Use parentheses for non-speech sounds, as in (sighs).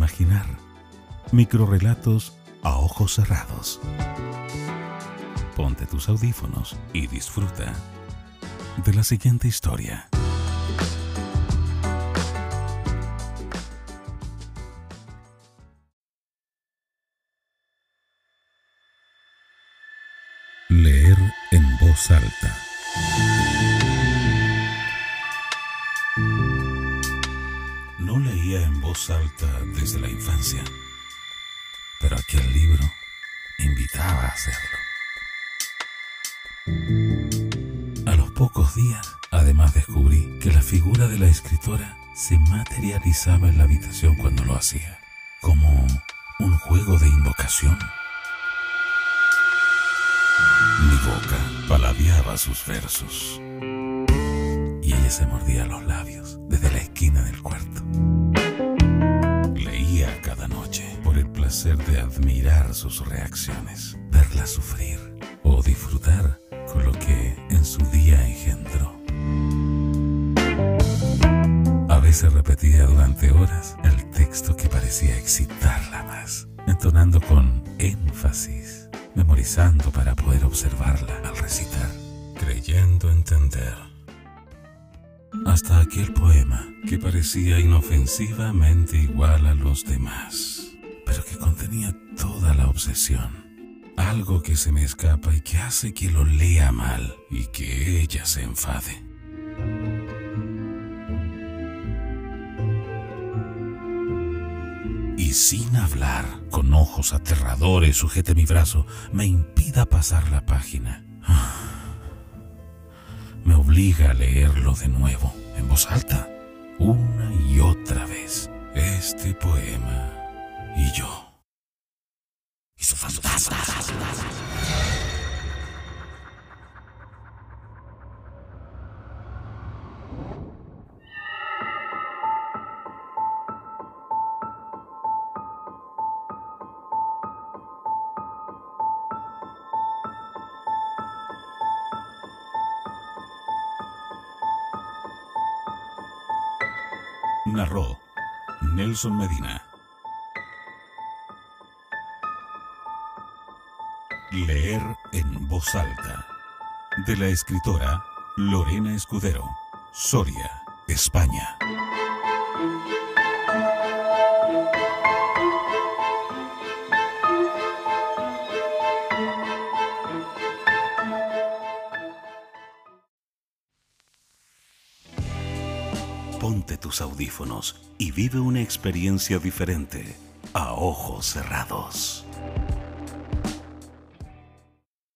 imaginar. Microrelatos a ojos cerrados. Ponte tus audífonos y disfruta de la siguiente historia. Leer en voz alta. En voz alta desde la infancia, pero aquel libro invitaba a hacerlo. A los pocos días, además descubrí que la figura de la escritora se materializaba en la habitación cuando lo hacía, como un juego de invocación. Mi boca paladeaba sus versos y ella se mordía los labios desde placer de admirar sus reacciones, verla sufrir o disfrutar con lo que en su día engendró. A veces repetía durante horas el texto que parecía excitarla más, entonando con énfasis, memorizando para poder observarla al recitar, creyendo entender. Hasta aquel poema que parecía inofensivamente igual a los demás, contenía toda la obsesión algo que se me escapa y que hace que lo lea mal y que ella se enfade. Y sin hablar, con ojos aterradores, sujete mi brazo, me impida pasar la página. (sighs) Me obliga a leerlo de nuevo, en voz alta, una y otra vez, este poema Narró Nelson Medina. Leer en voz alta. De la escritora Lorena Escudero. Soria, España. Ponte tus audífonos y vive una experiencia diferente a ojos cerrados.